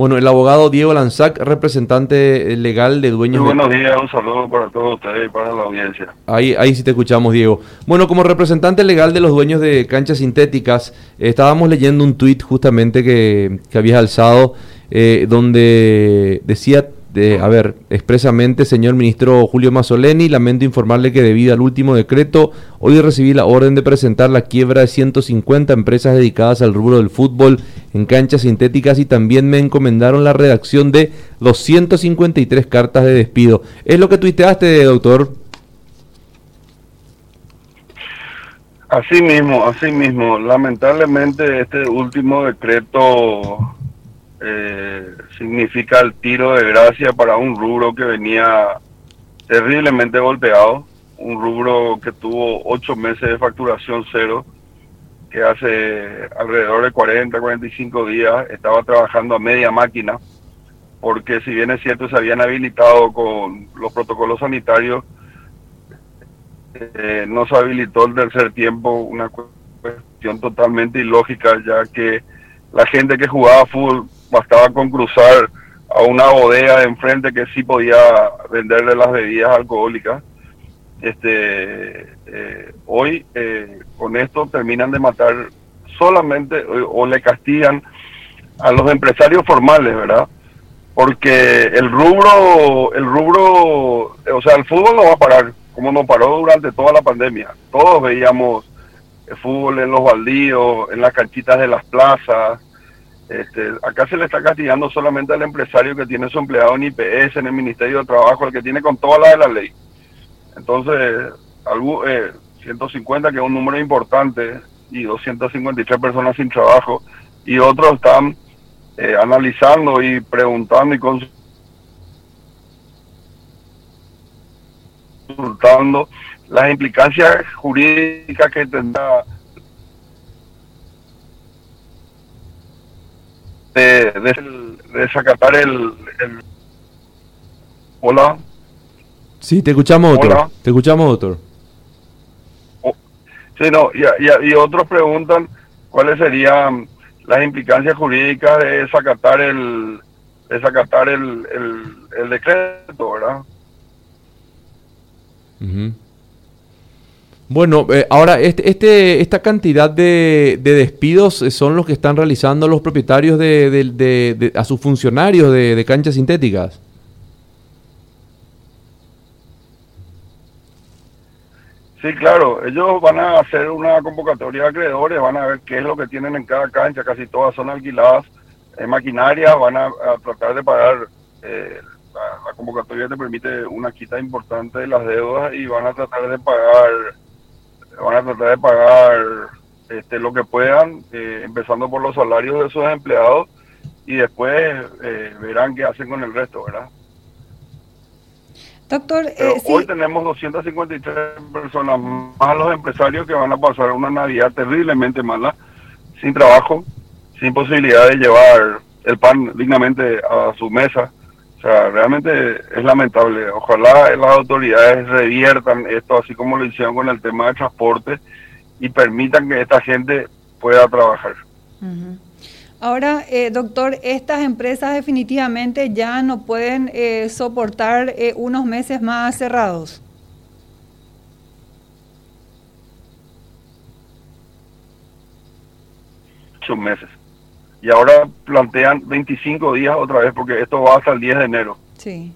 Bueno, el abogado Diego Lanzac, representante legal de dueños Muy buenos días, un saludo para todos ustedes y para la audiencia. Ahí, ahí sí te escuchamos, Diego. Bueno, como representante legal de los dueños de canchas sintéticas, estábamos leyendo un tuit justamente que, que habías alzado, eh, donde decía a ver, expresamente, señor ministro Julio Mazzoleni, lamento informarle que debido al último decreto, hoy recibí la orden de presentar la quiebra de 150 empresas dedicadas al rubro del fútbol en canchas sintéticas y también me encomendaron la redacción de 253 cartas de despido. ¿Es lo que tuiteaste, doctor? Así mismo, así mismo. Lamentablemente este último decreto eh, significa el tiro de gracia para un rubro que venía terriblemente golpeado, un rubro que tuvo ocho meses de facturación cero, que hace alrededor de 40, 45 días estaba trabajando a media máquina, porque si bien es cierto se habían habilitado con los protocolos sanitarios, eh, no se habilitó el tercer tiempo, una cuestión totalmente ilógica, ya que la gente que jugaba fútbol bastaba con cruzar a una bodega de enfrente que sí podía venderle las bebidas alcohólicas. Este, eh, hoy eh, con esto terminan de matar solamente o, le castigan a los empresarios formales, ¿verdad? Porque el rubro, el rubro, o sea, el fútbol no va a parar, como no paró durante toda la pandemia. Todos veíamos el fútbol en los baldíos, en las canchitas de las plazas, este, acá se le está castigando solamente al empresario que tiene su empleado en IPS, en el Ministerio de Trabajo, el que tiene con toda la de la ley. Entonces, algo, 150, eh, que es un número importante, y 253 personas sin trabajo, y otros están eh, analizando y preguntando y consultando las implicancias jurídicas que tendrá de, de, desacatar el, Hola. Sí, te escuchamos, doctor. Te escuchamos, doctor. Oh, sí, no, y, y, otros preguntan cuáles serían las implicancias jurídicas de desacatar el, desacatar el, el, el decreto, ¿verdad? Bueno, eh, ahora este, este, esta cantidad de, despidos eh, son los que están realizando los propietarios de, a sus funcionarios de, canchas sintéticas. Sí, claro, ellos van a hacer una convocatoria de acreedores, van a ver qué es lo que tienen en cada cancha, casi todas son alquiladas en maquinaria, van a, tratar de pagar, eh, la, convocatoria te permite una quita importante de las deudas y van a tratar de pagar van a tratar de pagar este, lo que puedan, eh, empezando por los salarios de sus empleados y después eh, verán qué hacen con el resto, ¿verdad? Doctor, eh, hoy tenemos 253 personas más los empresarios que van a pasar una Navidad terriblemente mala, sin trabajo, sin posibilidad de llevar el pan dignamente a su mesa o sea, realmente es lamentable. Ojalá las autoridades reviertan esto, así como lo hicieron con el tema de transporte, y permitan que esta gente pueda trabajar. Ahora, eh, doctor, estas empresas definitivamente ya no pueden eh, soportar eh, unos meses más cerrados. Ocho meses y ahora plantean 25 días otra vez porque esto va hasta el 10 de enero. Sí.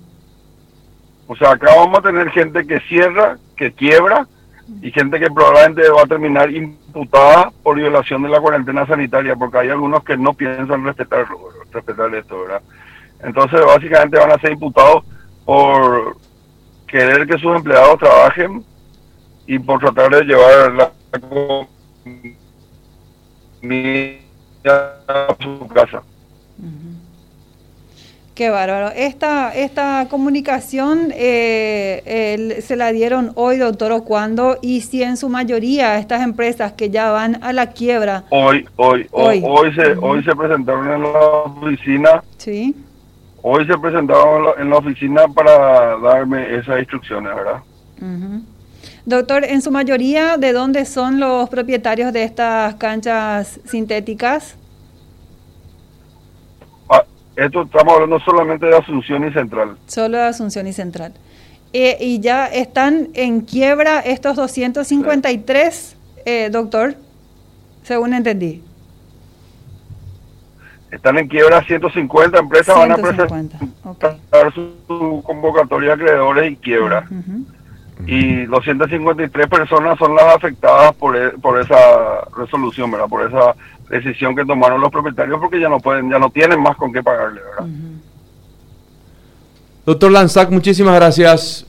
O sea, acá vamos a tener gente que cierra, que quiebra y gente que probablemente va a terminar imputada por violación de la cuarentena sanitaria porque hay algunos que no piensan respetar, respetar esto, ¿verdad? Entonces, básicamente van a ser imputados por querer que sus empleados trabajen y por tratar de llevar la a su casa. Qué bárbaro. Esta, esta comunicación eh, se la dieron hoy, doctor Ocuando, y si en su mayoría estas empresas que ya van a la quiebra. Hoy, hoy, hoy, hoy, se, hoy se presentaron en la oficina. Sí. Hoy se presentaron en la oficina para darme esas instrucciones, ¿verdad? Doctor, en su mayoría, ¿de dónde son los propietarios de estas canchas sintéticas? Esto estamos hablando solamente de Asunción y Central. Solo de Asunción y Central. Eh, y ya están en quiebra estos 253, eh, doctor, según entendí. Están en quiebra 150 empresas, van a presentar su, convocatoria de acreedores y quiebra. Y 253 personas son las afectadas por, e, por esa resolución, ¿verdad? Por esa decisión que tomaron los propietarios porque ya no pueden, ya no tienen más con qué pagarle, ¿verdad? Doctor Lanzac, muchísimas gracias